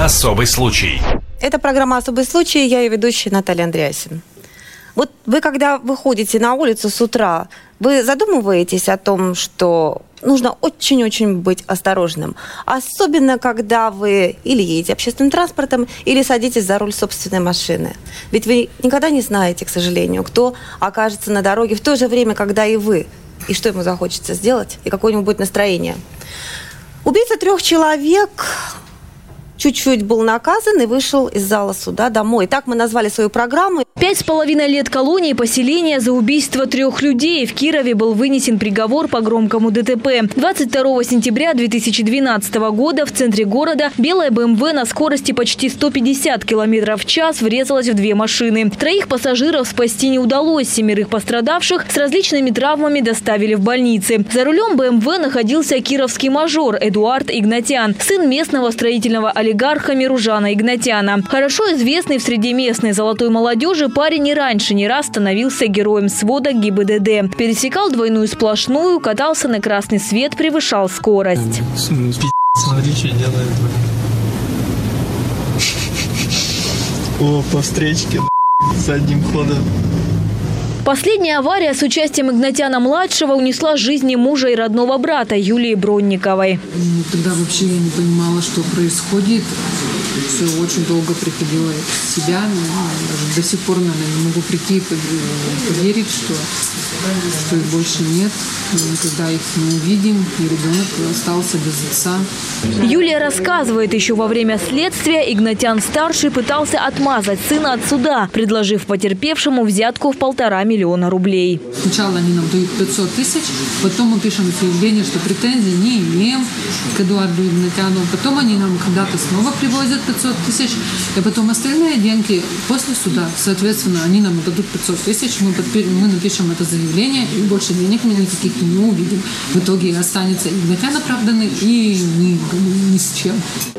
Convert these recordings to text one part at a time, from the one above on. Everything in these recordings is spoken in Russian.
Особый случай. Это программа «Особый случай». Я ее ведущая Наталья Андреасин. Вот вы, когда выходите на улицу с утра, вы задумываетесь о том, что нужно очень-очень быть осторожным. Особенно, когда вы или едете общественным транспортом, или садитесь за руль собственной машины. Ведь вы никогда не знаете, к сожалению, кто окажется на дороге в то же время, когда и вы. И что ему захочется сделать, и какое у него будет настроение. Убийца трех человек чуть-чуть был наказан и вышел из зала суда домой. Так мы назвали свою программу. Пять с половиной лет колонии поселения за убийство трех людей. В Кирове был вынесен приговор по громкому ДТП. 22 сентября 2012 года в центре города белая БМВ на скорости почти 150 км в час врезалась в две машины. Троих пассажиров спасти не удалось. Семерых пострадавших с различными травмами доставили в больницы. За рулем БМВ находился кировский мажор Эдуард Игнатян, сын местного строительного олигарха олигарха Миружана Игнатяна. Хорошо известный в среде местной золотой молодежи парень и раньше не раз становился героем свода ГИБДД. Пересекал двойную сплошную, катался на красный свет, превышал скорость. Смотри, что делает. О, по встречке задним ходом. Последняя авария с участием Игнатьяна-младшего унесла жизни мужа и родного брата Юлии Бронниковой. Ну, тогда вообще я не понимала, что происходит. Все очень долго приходила в себя. Даже до сих пор, наверное, не могу прийти и поверить, что, что их больше нет. Когда их не увидим, и ребенок остался без отца. Юлия рассказывает, еще во время следствия Игнатян-старший пытался отмазать сына от суда, предложив потерпевшему взятку в полтора миллиона рублей. Сначала они нам дают 500 тысяч, потом мы пишем заявление, что претензий не имеем к Эдуарду Игнатяну. Потом они нам когда-то снова привозят 500 тысяч, и потом остальные деньги после суда. Соответственно, они нам дадут 500 тысяч, мы, подпи- мы напишем это заявление, и больше денег мы никаких не увидим. В итоге останется Игнатян оправданный и ни, ни с чем.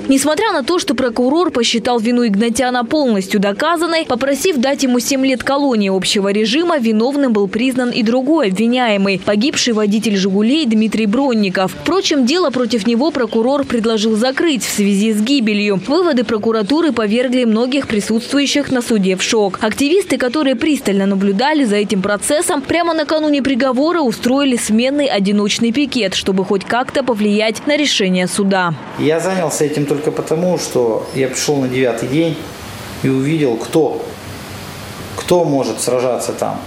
Несмотря на то, что прокурор посчитал вину Игнатяна полностью доказанной, попросив дать ему 7 лет колонии общего режима, виновным был признан и другой обвиняемый – погибший водитель «Жигулей» Дмитрий Бронников. Впрочем, дело против него прокурор предложил закрыть в связи с гибелью. Выводы прокуратуры повергли многих присутствующих на суде в шок. Активисты, которые пристально наблюдали за этим процессом, прямо накануне приговора устроили сменный одиночный пикет, чтобы хоть как-то повлиять на решение суда. Я занялся этим только потому, что я пришел на девятый день и увидел, кто, кто может сражаться там.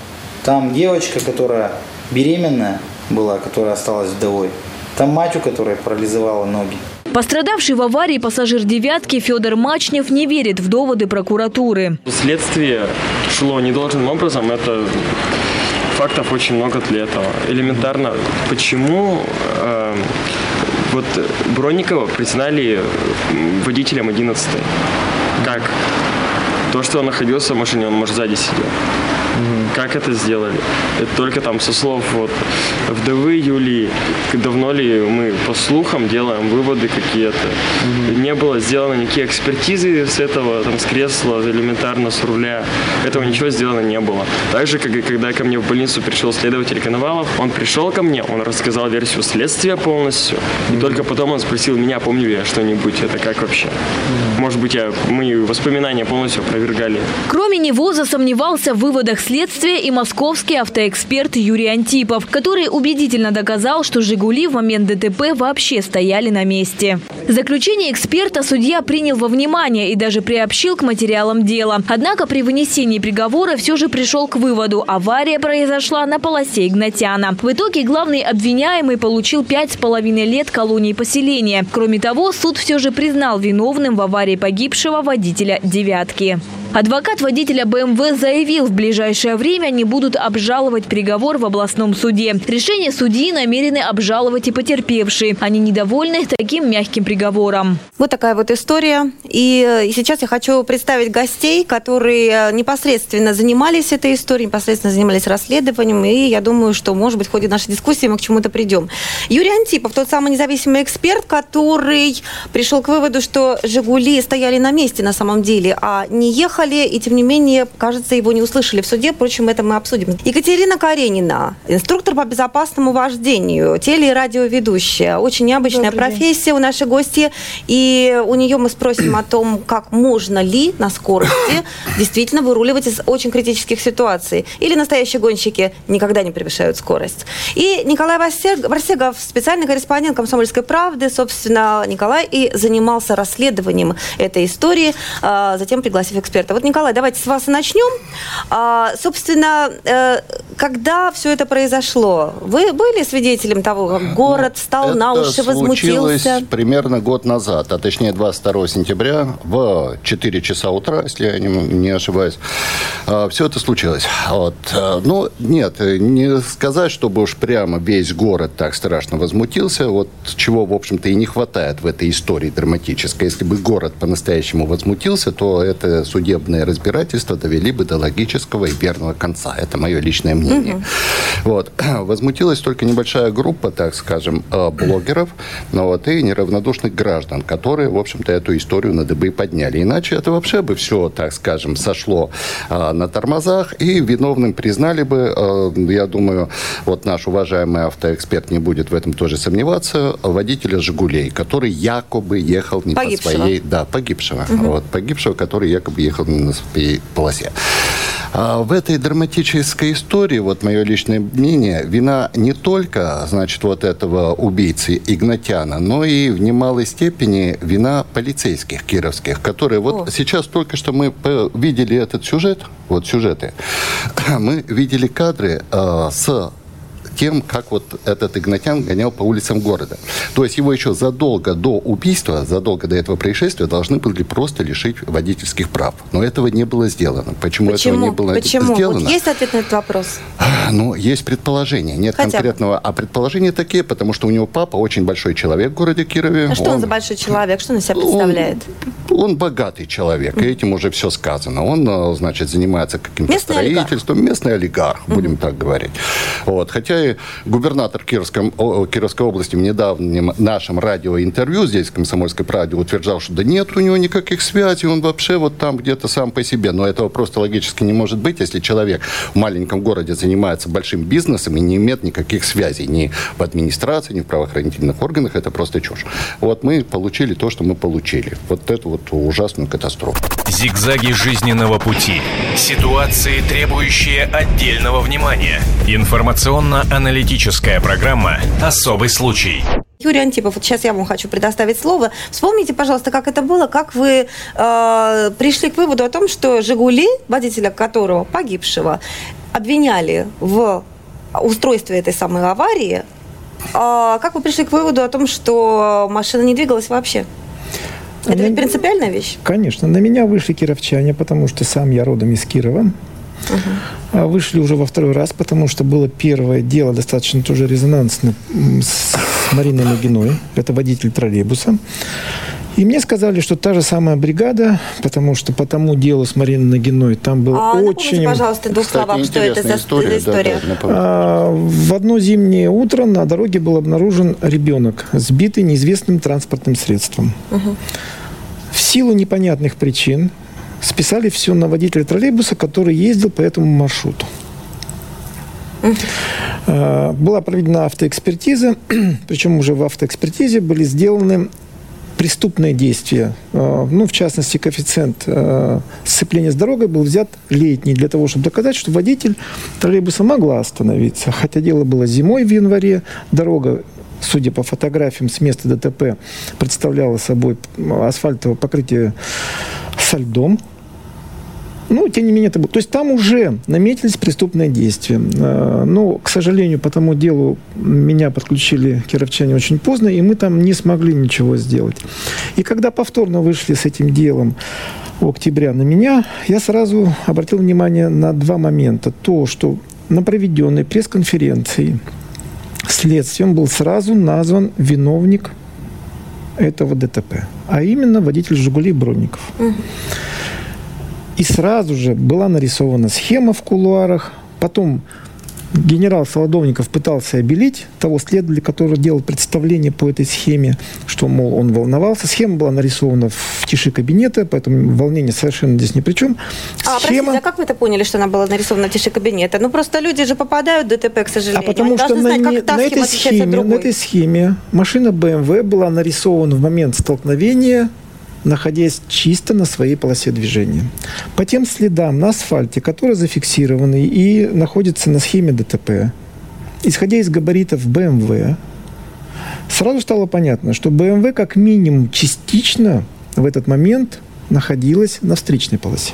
Там девочка, которая беременная была, которая осталась вдовой. Там мать, у которой парализовала ноги. Пострадавший в аварии пассажир «девятки» Федор Мачнев не верит в доводы прокуратуры. Следствие шло недолжным образом. Это фактов очень много для этого. Элементарно, почему э, вот Бронникова признали водителем 11 Как? То, что он находился в машине, он, может, сзади сидел. Как это сделали? Это только там со слов вот, вдовы Юлии. Давно ли мы по слухам делаем выводы какие-то? Не было сделано никакие экспертизы с этого, там, с кресла, элементарно с руля. Этого ничего сделано не было. Так же, как и когда ко мне в больницу пришел следователь Коновалов, он пришел ко мне, он рассказал версию следствия полностью. И только потом он спросил меня, помню ли я что-нибудь, это как вообще? Может быть, я, мои воспоминания полностью опровергали. Кроме него засомневался в выводах следствия и московский автоэксперт Юрий Антипов, который убедительно доказал, что «Жигули» в момент ДТП вообще стояли на месте. Заключение эксперта судья принял во внимание и даже приобщил к материалам дела. Однако при вынесении приговора все же пришел к выводу – авария произошла на полосе Игнатяна. В итоге главный обвиняемый получил пять с половиной лет колонии поселения. Кроме того, суд все же признал виновным в аварии погибшего водителя «девятки». Адвокат водителя БМВ заявил, в ближайшее время они будут обжаловать приговор в областном суде. Решение судьи намерены обжаловать и потерпевшие. Они недовольны таким мягким приговором. Вот такая вот история. И сейчас я хочу представить гостей, которые непосредственно занимались этой историей, непосредственно занимались расследованием. И я думаю, что, может быть, в ходе нашей дискуссии мы к чему-то придем. Юрий Антипов, тот самый независимый эксперт, который пришел к выводу, что «Жигули» стояли на месте на самом деле, а не ехали и тем не менее, кажется, его не услышали в суде. Впрочем, это мы обсудим. Екатерина Каренина, инструктор по безопасному вождению, теле- и радиоведущая. Очень необычная Добрый профессия у нашей гости. И у нее мы спросим о том, как можно ли на скорости действительно выруливать из очень критических ситуаций. Или настоящие гонщики никогда не превышают скорость. И Николай Варсег- Варсегов, специальный корреспондент «Комсомольской правды». Собственно, Николай и занимался расследованием этой истории, а, затем пригласив эксперта. Вот, Николай, давайте с вас и начнем. А, Собственно, э, когда все это произошло, вы были свидетелем того, как город встал на Это уши, случилось возмутился? примерно год назад, а точнее 22 сентября в 4 часа утра, если я не, не ошибаюсь. Все это случилось. Вот. А, Ну, нет, не сказать, чтобы уж прямо весь город так страшно возмутился, вот чего, в общем-то, и не хватает в этой истории драматической. Если бы город по-настоящему возмутился, то это судебное разбирательство довели бы до логического и верного конца. Это мое личное мнение. Вот. Возмутилась только небольшая группа, так скажем, э, блогеров ну, вот, и неравнодушных граждан, которые, в общем-то, эту историю на дыбы подняли. Иначе это вообще бы все, так скажем, сошло э, на тормозах, и виновным признали бы, э, я думаю, вот наш уважаемый автоэксперт не будет в этом тоже сомневаться, водителя «Жигулей», который якобы ехал не Погибшего. по своей... Да, погибшего. Вот, погибшего, который якобы ехал не на своей полосе. А в этой драматической истории, вот мое личное мнение, вина не только, значит, вот этого убийцы Игнатяна, но и в немалой степени вина полицейских кировских, которые вот О. сейчас только что мы видели этот сюжет, вот сюжеты, мы видели кадры э, с тем, как вот этот Игнатян гонял по улицам города. То есть его еще задолго до убийства, задолго до этого происшествия должны были просто лишить водительских прав. Но этого не было сделано. Почему, этого Почему? не было Почему? сделано? Вот есть ответ на этот вопрос? Ну, есть предположение. Нет Хотя конкретного. А предположения такие, потому что у него папа очень большой человек в городе Кирове. А что он за большой человек? Что он из себя Он- представляет? Он богатый человек, и этим уже все сказано. Он, э, значит, занимается каким-то Местный олигарх. строительством. Местный олигарх, будем так говорить. Вот. Хотя губернатор Кировском, Кировской области в недавнем нашем радиоинтервью здесь, в «Комсомольской правде», утверждал, что да нет у него никаких связей, он вообще вот там где-то сам по себе. Но этого просто логически не может быть, если человек в маленьком городе занимается большим бизнесом и не имеет никаких связей ни в администрации, ни в правоохранительных органах. Это просто чушь. Вот мы получили то, что мы получили. Вот эту вот ужасную катастрофу. Зигзаги жизненного пути. Ситуации, требующие отдельного внимания. Информационно-аналитическая программа «Особый случай». Юрий Антипов, вот сейчас я вам хочу предоставить слово. Вспомните, пожалуйста, как это было, как вы э, пришли к выводу о том, что «Жигули», водителя которого, погибшего, обвиняли в устройстве этой самой аварии. А как вы пришли к выводу о том, что машина не двигалась вообще? Это ведь Ну, принципиальная вещь? Конечно, на меня вышли кировчане, потому что сам я родом из Кирова. А Вышли уже во второй раз, потому что было первое дело достаточно тоже резонансное с Мариной Нагиной. Это водитель троллейбуса. И мне сказали, что та же самая бригада, потому что по тому делу с Мариной Нагиной там было А напомните, очень... пожалуйста, в двух Кстати, словах, что это за история. за история. Да, да. А, В одно зимнее утро на дороге был обнаружен ребенок, сбитый неизвестным транспортным средством. В силу непонятных причин списали все на водителя троллейбуса, который ездил по этому маршруту. А, Была проведена автоэкспертиза, причем уже в автоэкспертизе были сделаны преступные действия. А, Ну, в частности, коэффициент а, сцепления с дорогой был взят летний для того, чтобы доказать, что водитель троллейбуса могла остановиться. Хотя дело было зимой в январе, дорога судя по фотографиям с места ДТП, представляла собой асфальтовое покрытие со льдом. Ну, тем не менее, это было. То есть там уже наметились преступные действия. Э, Но, к сожалению, по тому делу меня подключили кировчане очень поздно, и мы там не смогли ничего сделать. И когда повторно вышли с этим делом у октября на меня, я сразу обратил внимание на два момента. То, что на проведенной пресс-конференции следствием был сразу назван виновник этого ДТП, а именно водитель «Жигулей» Бронников. И сразу же была нарисована схема в кулуарах, потом генерал Солодовников пытался обелить того следователя, который делал представление по этой схеме, что, мол, он волновался. Схема была нарисована в тиши кабинета, поэтому волнение совершенно здесь ни при чем. А, Схема... простите, а как вы это поняли, что она была нарисована в тиши кабинета? Ну, просто люди же попадают в ДТП, к сожалению. А потому Они что на, знать, не- на этой схеме, на этой схеме машина BMW была нарисована в момент столкновения, находясь чисто на своей полосе движения. По тем следам на асфальте, которые зафиксированы и находятся на схеме ДТП, исходя из габаритов BMW, сразу стало понятно, что BMW как минимум частично в этот момент находилась на встречной полосе.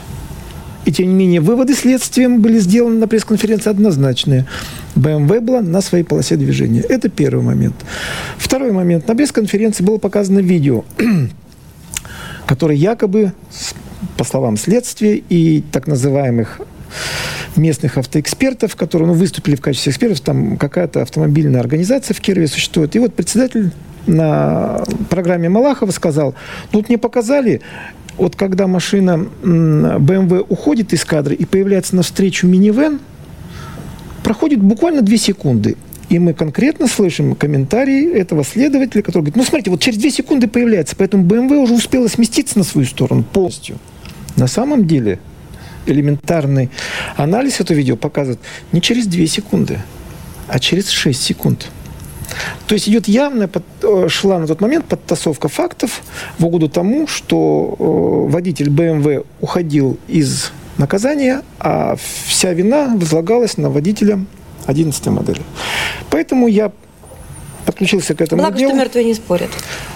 И тем не менее, выводы следствием были сделаны на пресс-конференции однозначные. БМВ была на своей полосе движения. Это первый момент. Второй момент. На пресс-конференции было показано видео, которое якобы, по словам следствия и так называемых местных автоэкспертов, которые ну, выступили в качестве экспертов, там какая-то автомобильная организация в Кирове существует. И вот председатель на программе Малахова сказал, ну вот мне показали, вот когда машина BMW уходит из кадра и появляется навстречу минивэн, проходит буквально две секунды. И мы конкретно слышим комментарии этого следователя, который говорит, ну смотрите, вот через две секунды появляется, поэтому BMW уже успела сместиться на свою сторону полностью. На самом деле элементарный анализ этого видео показывает не через 2 секунды, а через 6 секунд. То есть идет явная, под- э, шла на тот момент подтасовка фактов в угоду тому, что э, водитель BMW уходил из наказания, а вся вина возлагалась на водителя 11 модели. Поэтому я подключился к этому Благо, делу. что мертвые не спорят.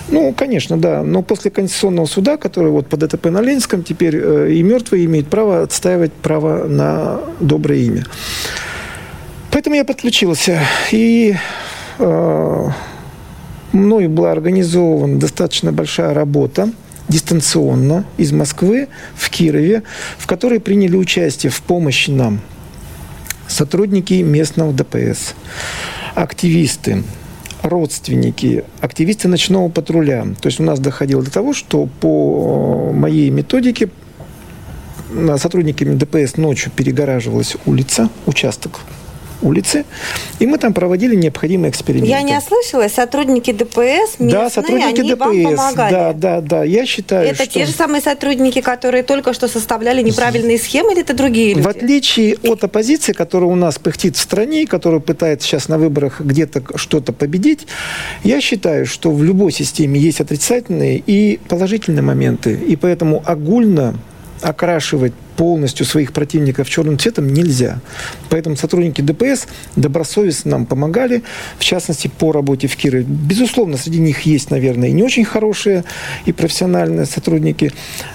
Ну, конечно, да. Но после Конституционного суда, который вот по ДТП на Ленинском, теперь э, и мертвые имеют право отстаивать право на доброе имя. Поэтому я подключился. И э, мною была организована достаточно большая работа дистанционно из Москвы в Кирове, в которой приняли участие в помощи нам сотрудники местного ДПС, активисты, родственники, активисты ночного патруля. То есть у нас доходило до того, что по э, моей методике э, сотрудниками ДПС ночью перегораживалась улица, участок улицы, и мы там проводили необходимые эксперименты. Я не ослышалась, сотрудники ДПС местные, да, сотрудники они ДПС. вам помогали. Да, да, да. Я считаю, Это что... те же самые сотрудники, которые только что составляли неправильные схемы, или это другие люди? В отличие от оппозиции, которая у нас пыхтит в стране, которая пытается сейчас на выборах где-то что-то победить, я считаю, что в любой системе есть отрицательные и положительные моменты. И поэтому огульно окрашивать полностью своих противников черным цветом нельзя. Поэтому сотрудники ДПС добросовестно нам помогали, в частности, по работе в Кирове. Безусловно, среди них есть, наверное, и не очень хорошие и профессиональные сотрудники,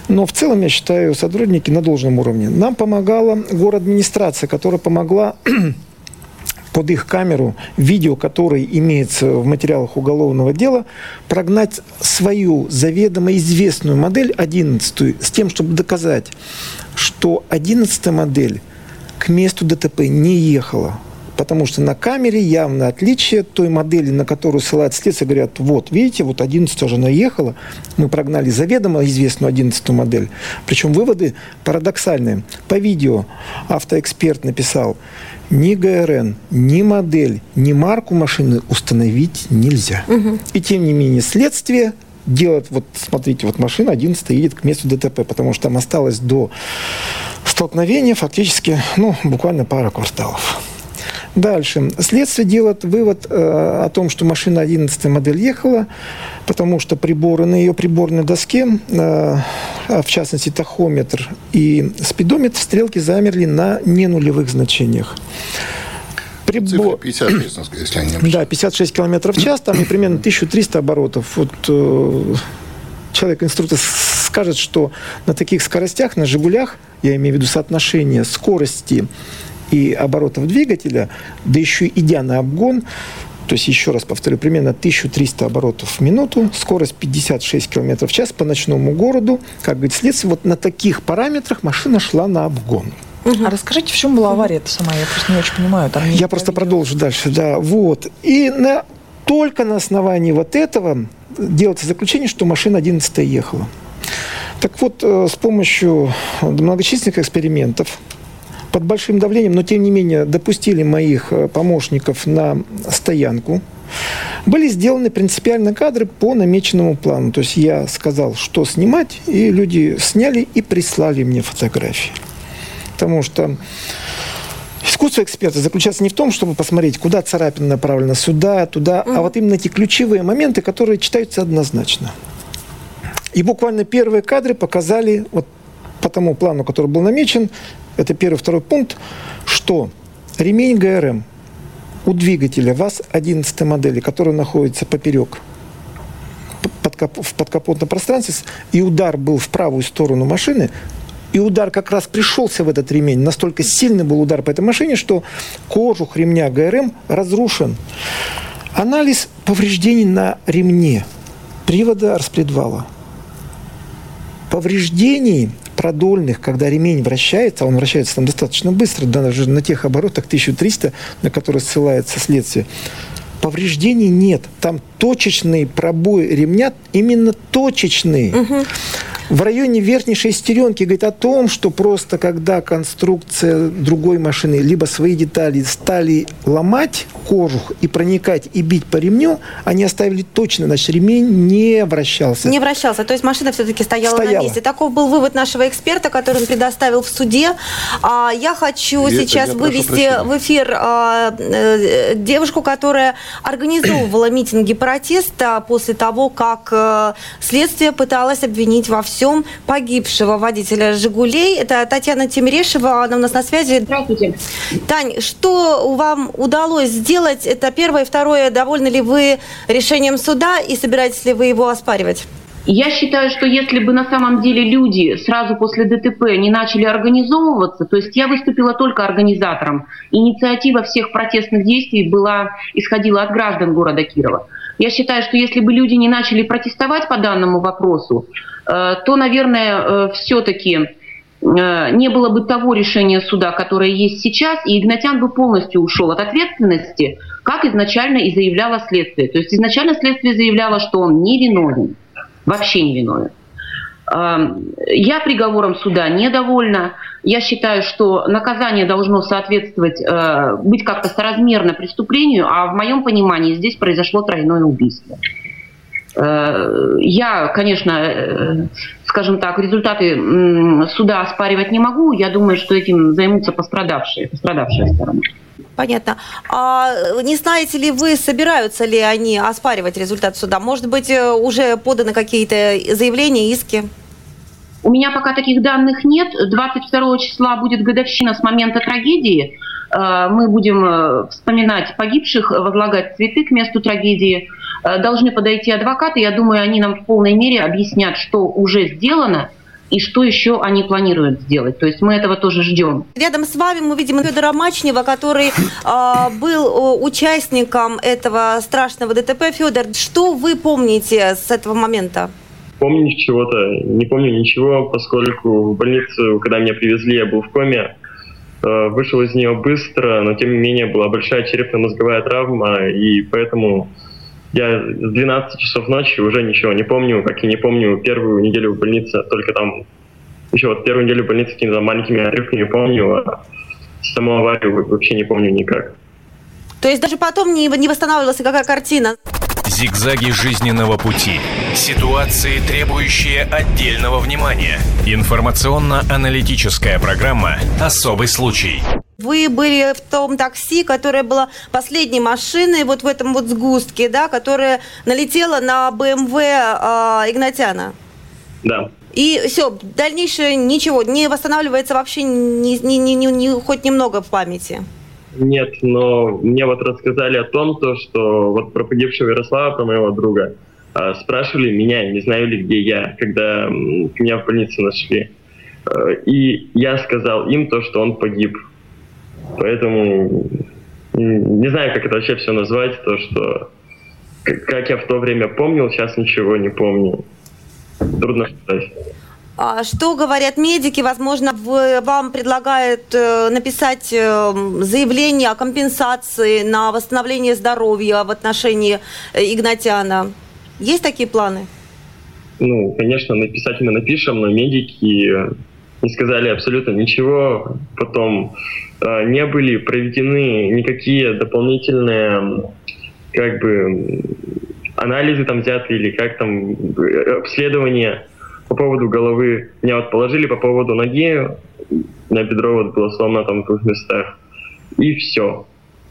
но в целом, я считаю, сотрудники на должном уровне. Нам помогала город-администрация, которая помогла под их камеру видео, которое имеется в материалах уголовного дела, прогнать свою заведомо известную модель 11 с тем, чтобы доказать, что 11 модель к месту ДТП не ехала. Потому что на камере явно отличие той модели, на которую ссылают следствие, говорят, вот, видите, вот 11 уже наехала, мы прогнали заведомо известную 11 модель. Причем выводы парадоксальные. По видео автоэксперт написал, ни ГРН, ни модель, ни марку машины установить нельзя. И тем не менее следствие делает, вот смотрите, вот машина 11 едет к месту ДТП, потому что там осталось до столкновения фактически, ну, буквально пара кварталов. Дальше. Следствие делает вывод э, о том, что машина 11 модель ехала, потому что приборы на ее приборной доске, э, а в частности тахометр и спидометр, стрелки замерли на ненулевых значениях. Цифра 56, если ошибаюсь. Да, 56 километров в час, там и примерно 1300 оборотов. Вот э, человек-инструктор скажет, что на таких скоростях, на «Жигулях», я имею в виду соотношение скорости и оборотов двигателя, да еще идя на обгон, то есть, еще раз повторю, примерно 1300 оборотов в минуту, скорость 56 км в час по ночному городу. Как говорит следствие, вот на таких параметрах машина шла на обгон. А расскажите, в чем была авария-то сама? Я просто не очень понимаю. Там Я просто продолжу дальше, да, вот. И на, только на основании вот этого делается заключение, что машина 11 ехала. Так вот, э, с помощью многочисленных экспериментов под большим давлением, но тем не менее допустили моих э, помощников на стоянку. Были сделаны принципиально кадры по намеченному плану. То есть я сказал, что снимать, и люди сняли и прислали мне фотографии. Потому что Искусство эксперта заключается не в том, чтобы посмотреть, куда царапина направлена, сюда, туда, mm-hmm. а вот именно эти ключевые моменты, которые читаются однозначно. И буквально первые кадры показали вот по тому плану, который был намечен, это первый, второй пункт, что ремень ГРМ у двигателя ВАЗ-11 модели, который находится поперек в подкапотном пространстве, и удар был в правую сторону машины, и удар как раз пришелся в этот ремень. Настолько сильный был удар по этой машине, что кожух ремня ГРМ разрушен. Анализ повреждений на ремне привода распредвала. Повреждений продольных, когда ремень вращается, он вращается там достаточно быстро, даже на тех оборотах 1300, на которые ссылается следствие, повреждений нет. Там точечный пробой ремня, именно точечный. Угу в районе верхней шестеренки говорит о том, что просто когда конструкция другой машины, либо свои детали стали ломать кожух и проникать и бить по ремню, они оставили точно, значит, ремень не вращался. Не вращался, то есть машина все-таки стояла, стояла на месте. Таков был вывод нашего эксперта, который он предоставил в суде. А, я хочу я, сейчас я вывести в эфир а, э, девушку, которая организовывала митинги протеста после того, как э, следствие пыталось обвинить во всем всем погибшего водителя «Жигулей». Это Татьяна Тимирешева, она у нас на связи. Здравствуйте. Тань, что вам удалось сделать? Это первое. Второе, довольны ли вы решением суда и собираетесь ли вы его оспаривать? Я считаю, что если бы на самом деле люди сразу после ДТП не начали организовываться, то есть я выступила только организатором, инициатива всех протестных действий была, исходила от граждан города Кирова. Я считаю, что если бы люди не начали протестовать по данному вопросу, то, наверное, э, все-таки э, не было бы того решения суда, которое есть сейчас, и Игнатян бы полностью ушел от ответственности, как изначально и заявляло следствие. То есть изначально следствие заявляло, что он не виновен, вообще не виновен. Я приговором суда недовольна. Я считаю, что наказание должно соответствовать, быть как-то соразмерно преступлению, а в моем понимании здесь произошло тройное убийство. Я, конечно, э, скажем так, результаты суда оспаривать не могу. Я думаю, что этим займутся пострадавшие, пострадавшая сторона. Понятно. А не знаете ли вы, собираются ли они оспаривать результат суда? Может быть, э, уже поданы какие-то заявления, иски? У меня пока таких данных нет. 22 числа будет годовщина с момента трагедии. Мы будем вспоминать погибших, возлагать цветы к месту трагедии. Э, должны подойти адвокаты. Я думаю, они нам в полной мере объяснят, что уже сделано и что еще они планируют сделать. То есть мы этого тоже ждем. Рядом с вами мы видим Федора Мачнева, который э, был участником этого страшного ДТП. Федор, что вы помните с этого момента? Помню чего-то, не помню ничего, поскольку в больницу, когда меня привезли, я был в коме. Э, вышел из нее быстро, но тем не менее была большая черепно-мозговая травма, и поэтому я с 12 часов ночи уже ничего не помню, как и не помню первую неделю в больнице, только там еще вот первую неделю в больнице какими-то маленькими отрывками помню, а саму аварию вообще не помню никак. То есть даже потом не, не восстанавливалась никакая картина? Зигзаги жизненного пути. Ситуации, требующие отдельного внимания. Информационно-аналитическая программа «Особый случай». Вы были в том такси, которое было последней машиной вот в этом вот сгустке, да, которая налетела на БМВ э, Игнатяна. Да. И все, дальнейшее ничего, не восстанавливается вообще ни, ни, ни, ни, ни, хоть немного в памяти. Нет, но мне вот рассказали о том, то, что вот про погибшего Ярослава, про моего друга, э, спрашивали меня, не знаю ли, где я, когда меня в больнице нашли. Э, и я сказал им то, что он погиб. Поэтому не знаю, как это вообще все назвать, то, что как я в то время помнил, сейчас ничего не помню. Трудно сказать. А что говорят медики? Возможно, вам предлагают э, написать э, заявление о компенсации на восстановление здоровья в отношении э, Игнатяна. Есть такие планы? Ну, конечно, написать мы напишем, но медики не сказали абсолютно ничего. Потом э, не были проведены никакие дополнительные как бы анализы там взяты или как там обследования по поводу головы. Меня вот положили по поводу ноги, меня бедро вот было сломано там в двух местах. И все.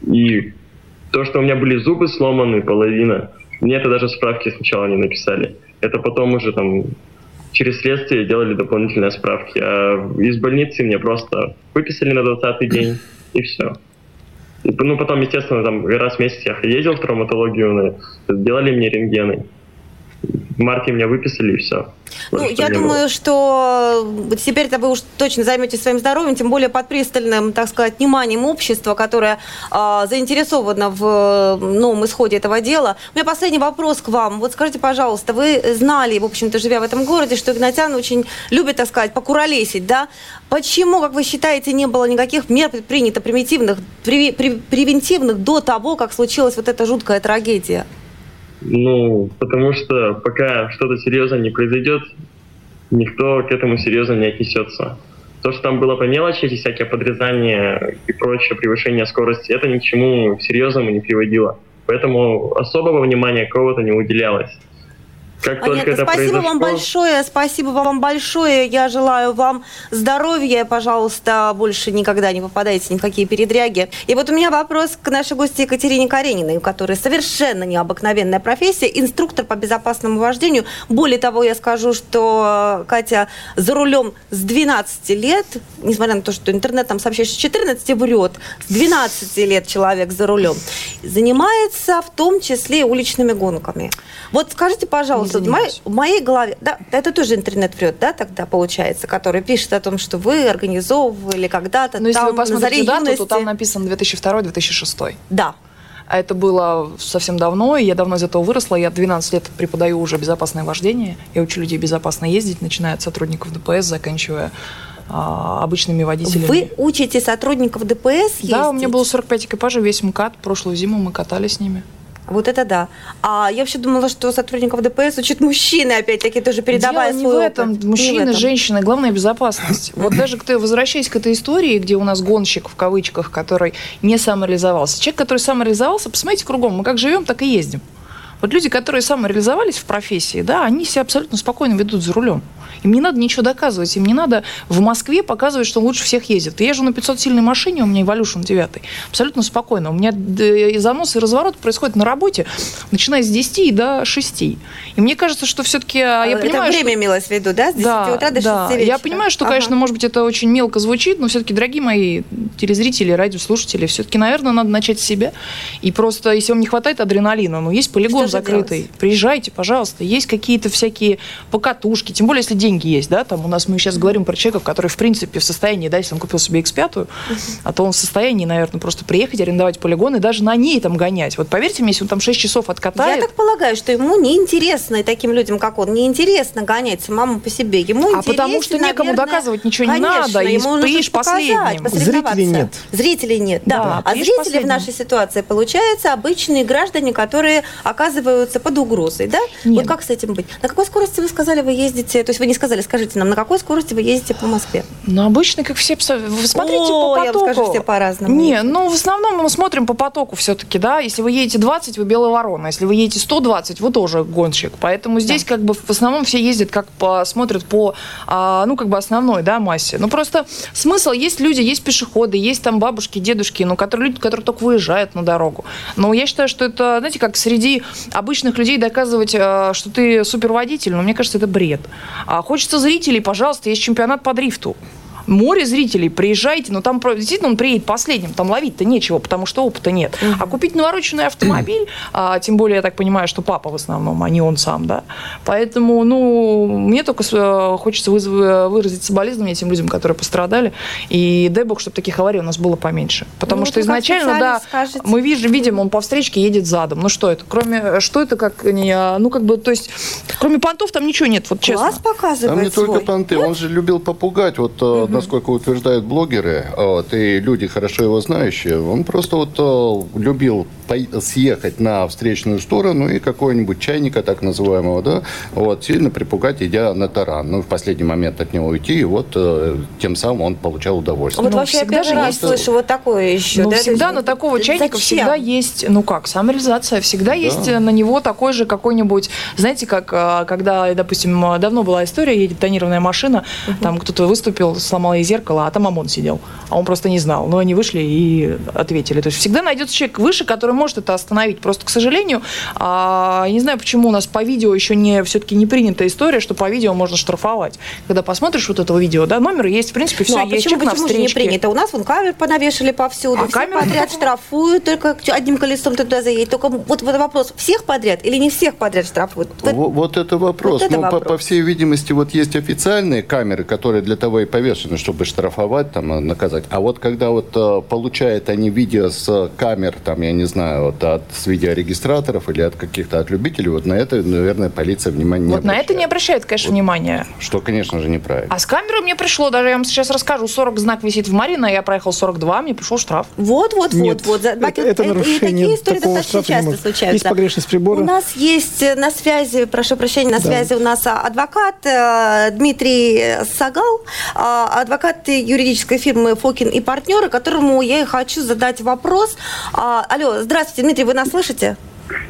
И то, что у меня были зубы сломаны, половина, мне это даже справки сначала не написали. Это потом уже там через следствие делали дополнительные справки. А из больницы мне просто выписали на 20-й день, и все. И, ну, потом, естественно, там раз в месяц я ездил в травматологию, сделали мне рентгены. В марте меня выписали, и все. Ну, я думаю, было. что теперь-то вы уж точно займетесь своим здоровьем, тем более под пристальным, так сказать, вниманием общества, которое э, заинтересовано в новом исходе этого дела. У меня последний вопрос к вам. Вот скажите, пожалуйста, вы знали, в общем-то, живя в этом городе, что игнатян очень любят, так сказать, покуролесить, да? Почему, как вы считаете, не было никаких мер принято примитивных, превентивных до того, как случилась вот эта жуткая трагедия? Ну, потому что пока что-то серьезное не произойдет, никто к этому серьезно не отнесется. То, что там было по мелочи, эти всякие подрезания и прочее, превышение скорости, это ни к чему серьезному не приводило. Поэтому особого внимания кого-то не уделялось. Как Понятно. только это спасибо произошло... вам большое, спасибо вам большое. Я желаю вам здоровья. Пожалуйста, больше никогда не попадайте ни в какие передряги. И вот у меня вопрос к нашей гости Екатерине Карениной, у которой совершенно необыкновенная профессия, инструктор по безопасному вождению. Более того, я скажу, что Катя за рулем с 12 лет, несмотря на то, что интернет там сообщает, что 14 врет, с 12 лет человек за рулем, занимается в том числе уличными гонками. Вот скажите, пожалуйста, вот в, моей, в моей голове, да, это тоже интернет врет, да, тогда получается, который пишет о том, что вы организовывали когда-то. Но ну, если вы посмотрите дату, юности... то там написано 2002-2006. Да. А это было совсем давно, и я давно из этого выросла. Я 12 лет преподаю уже безопасное вождение. Я учу людей безопасно ездить, начиная от сотрудников ДПС, заканчивая а, обычными водителями. Вы учите сотрудников ДПС ездить? Да, у меня было 45 экипажей, весь МКАД. Прошлую зиму мы катали с ними. Вот это да. А я вообще думала, что сотрудников ДПС учат мужчины, опять-таки, тоже передавая Дело не свой в этом. Опыт. Мужчины, женщины, главное безопасность. Вот даже кто, возвращаясь к этой истории, где у нас гонщик, в кавычках, который не самореализовался. Человек, который самореализовался, посмотрите кругом, мы как живем, так и ездим. Вот люди, которые самореализовались в профессии, да, они себя абсолютно спокойно ведут за рулем. Им не надо ничего доказывать, им не надо в Москве показывать, что лучше всех ездит. Я езжу на 500-сильной машине, у меня Evolution 9, абсолютно спокойно. У меня занос и разворот происходит на работе, начиная с 10 и до 6. И мне кажется, что все-таки а, я это понимаю, время что... имелось в виду, да? С 10 да, утра до 6 да. вечера. Я понимаю, что, ага. конечно, может быть, это очень мелко звучит, но все-таки, дорогие мои телезрители, радиослушатели, все-таки, наверное, надо начать с себя. И просто, если вам не хватает адреналина, ну, есть полигон закрытый, делать? приезжайте, пожалуйста. Есть какие-то всякие покатушки, тем более, если деньги есть, да, там у нас мы сейчас говорим про человека, который, в принципе, в состоянии, да, если он купил себе X5, а то он в состоянии, наверное, просто приехать, арендовать полигон и даже на ней там гонять. Вот поверьте мне, если он там 6 часов откатает... Я так полагаю, что ему неинтересно, и таким людям, как он, неинтересно гонять самому по себе. Ему а потому что некому наверное, доказывать ничего конечно, не надо, и ему приедешь последним. Зрителей нет. Зрителей нет, да. да а зрители последним. в нашей ситуации, получается, обычные граждане, которые оказываются под угрозой, да? Нет. Вот как с этим быть? На какой скорости вы сказали, вы ездите? То есть вы не сказали, скажите нам, на какой скорости вы ездите по Москве? Ну, обычно, как все, вы смотрите О, по потоку. я скажу, все по-разному. Не, ну, в основном мы смотрим по потоку все-таки, да. Если вы едете 20, вы белая ворона. Если вы едете 120, вы тоже гонщик. Поэтому здесь да. как бы в основном все ездят, как по, смотрят по, а, ну, как бы основной, да, массе. Ну, просто смысл, есть люди, есть пешеходы, есть там бабушки, дедушки, ну, которые, люди, которые только выезжают на дорогу. Но я считаю, что это, знаете, как среди обычных людей доказывать, а, что ты суперводитель, но мне кажется, это бред. А хочется зрителей, пожалуйста, есть чемпионат по дрифту море зрителей, приезжайте, но там действительно он приедет последним, там ловить-то нечего, потому что опыта нет. А купить навороченный автомобиль, а, тем более, я так понимаю, что папа в основном, а не он сам, да. Поэтому, ну, мне только хочется выразить соболезнования тем людям, которые пострадали. И дай бог, чтобы таких аварий у нас было поменьше. Потому ну, что изначально, да, скажете. мы видим, видим, он по встречке едет задом. Ну что это? Кроме, что это как не, ну как бы, то есть, кроме понтов там ничего нет, вот честно. Класс показывает Там не свой. только понты, вот. он же любил попугать, вот угу насколько утверждают блогеры, вот, и люди, хорошо его знающие, он просто вот э, любил съехать на встречную сторону и какого-нибудь чайника, так называемого, да, вот, сильно припугать, идя на таран. Ну, в последний момент от него уйти, и вот э, тем самым он получал удовольствие. Вот ну, вообще я первый раз есть... слышу вот такое еще. Ну, да? всегда на такого чайника Зачем? всегда есть, ну как, самореализация, всегда да. есть на него такой же какой-нибудь, знаете, как когда, допустим, давно была история, едет тонированная машина, угу. там кто-то выступил, сломал ей зеркало, а там ОМОН сидел, а он просто не знал. Но они вышли и ответили. То есть всегда найдется человек выше, который может это остановить. Просто, к сожалению, а, я не знаю, почему у нас по видео еще не все-таки не принята история, что по видео можно штрафовать. Когда посмотришь вот этого видео, да, номер есть, в принципе, все ну, а есть. Почему, почему же не принято? У нас вон камер понавешали повсюду, а все камеры подряд штрафуют, только одним колесом туда заедет. Только вот, вот вопрос, всех подряд или не всех подряд штрафуют? Вот, вот это вопрос. Вот это ну, вопрос. По, по всей видимости, вот есть официальные камеры, которые для того и повешены, чтобы штрафовать, там, э, наказать. А вот когда вот э, получают они видео с камер, там, я не знаю, вот от с видеорегистраторов или от каких-то от любителей, вот на это, наверное, полиция внимания не Вот обращает. на это не обращает, конечно, вот, внимания. Что, конечно же, неправильно. А с камерой мне пришло, даже я вам сейчас расскажу, 40 знак висит в Марина, я проехал 42, мне пришел штраф. Вот, вот, Нет, вот, вот. Это, это нарушение. И такие истории достаточно часто случаются. Есть погрешность прибора. У нас есть э, на связи, прошу прощения, на да. связи у нас адвокат Дмитрий Сагал, а, адвокат юридической фирмы Фокин и партнеры, которому я и хочу задать вопрос. А, алло, здравствуйте, Дмитрий, вы нас слышите?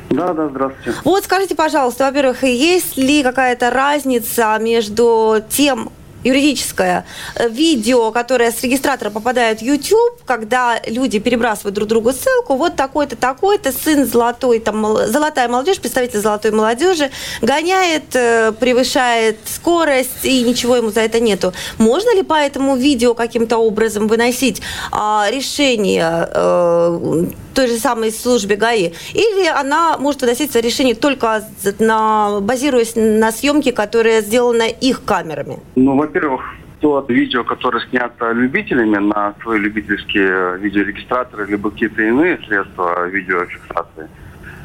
Да, да, здравствуйте. Вот скажите, пожалуйста, во-первых, есть ли какая-то разница между тем, юридическое э, видео, которое с регистратора попадает в YouTube, когда люди перебрасывают друг другу ссылку, вот такой-то, такой-то, сын золотой, там, золотая молодежь, представитель золотой молодежи, гоняет, э, превышает скорость, и ничего ему за это нету. Можно ли по этому видео каким-то образом выносить а, решение э, той же самой службе ГАИ, или она может выноситься решение только на, базируясь на съемке, которая сделана их камерами? Ну, во-первых, то видео, которое снято любителями на свои любительские видеорегистраторы, либо какие-то иные средства видеофиксации,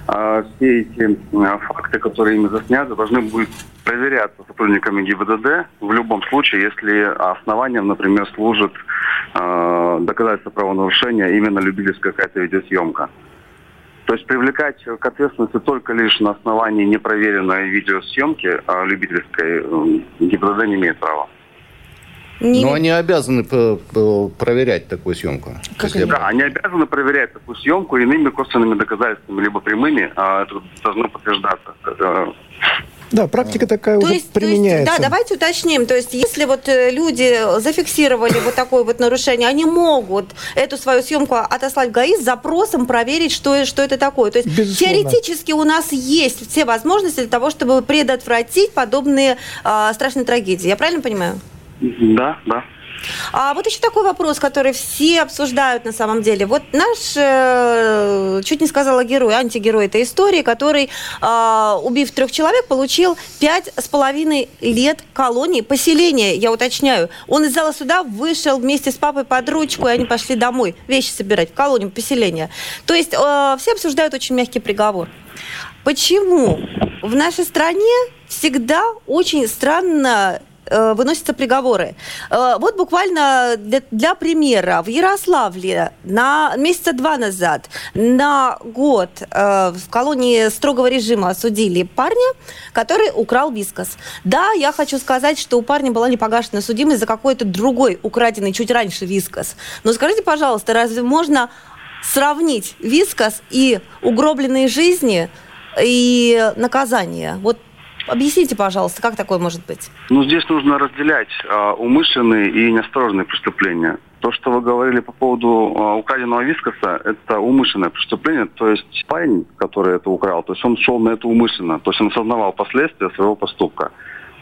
а все эти факты, которые ими засняты, должны будут проверяться сотрудниками ГИБДД в любом случае, если основанием, например, служит э, доказательство правонарушения именно любительская какая-то видеосъемка. То есть привлекать к ответственности только лишь на основании непроверенной видеосъемки а любительской э, ГИБДД не имеет права. Не... Но они обязаны проверять такую съемку. Как они? Да, они обязаны проверять такую съемку иными косвенными доказательствами, либо прямыми, а это должно подтверждаться. Да, практика такая то уже есть, применяется. То есть, да, давайте уточним. То есть, если вот э, люди зафиксировали вот такое вот нарушение, они могут эту свою съемку отослать в ГАИ с запросом проверить, что, что это такое. То есть, Безусловно. теоретически у нас есть все возможности для того, чтобы предотвратить подобные э, страшные трагедии. Я правильно понимаю? Да, да. А вот еще такой вопрос, который все обсуждают на самом деле. Вот наш, э, чуть не сказала герой, антигерой этой истории, который, э, убив трех человек, получил пять с половиной лет колонии, поселения, я уточняю. Он из зала суда вышел вместе с папой под ручку, и они пошли домой вещи собирать, колонию, поселения. То есть э, все обсуждают очень мягкий приговор. Почему в нашей стране всегда очень странно выносятся приговоры. Э, вот буквально для, для примера, в Ярославле на месяца два назад на год э, в колонии строгого режима осудили парня, который украл вискос. Да, я хочу сказать, что у парня была не погашена судимость за какой-то другой украденный чуть раньше вискос. Но скажите, пожалуйста, разве можно сравнить вискос и угробленные жизни и наказание? Вот Объясните, пожалуйста, как такое может быть? Ну, здесь нужно разделять э, умышленные и неосторожные преступления. То, что вы говорили по поводу э, украденного вискоса, это умышленное преступление. То есть парень, который это украл, то есть он шел на это умышленно, то есть он осознавал последствия своего поступка.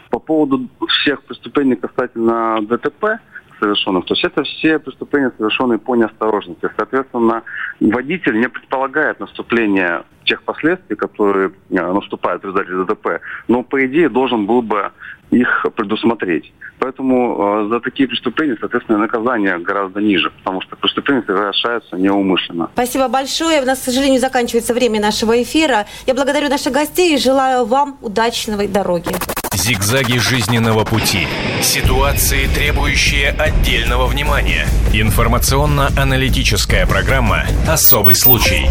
По поводу всех преступлений касательно ДТП, совершенных. То есть это все преступления, совершенные по неосторожности. Соответственно, водитель не предполагает наступление тех последствий, которые э, наступают в результате ДТП, но, по идее, должен был бы их предусмотреть. Поэтому э, за такие преступления, соответственно, наказание гораздо ниже, потому что преступления совершаются неумышленно. Спасибо большое. У нас, к сожалению, заканчивается время нашего эфира. Я благодарю наших гостей и желаю вам удачной дороги. Зигзаги жизненного пути. Ситуации, требующие отдельного внимания. Информационно-аналитическая программа «Особый случай».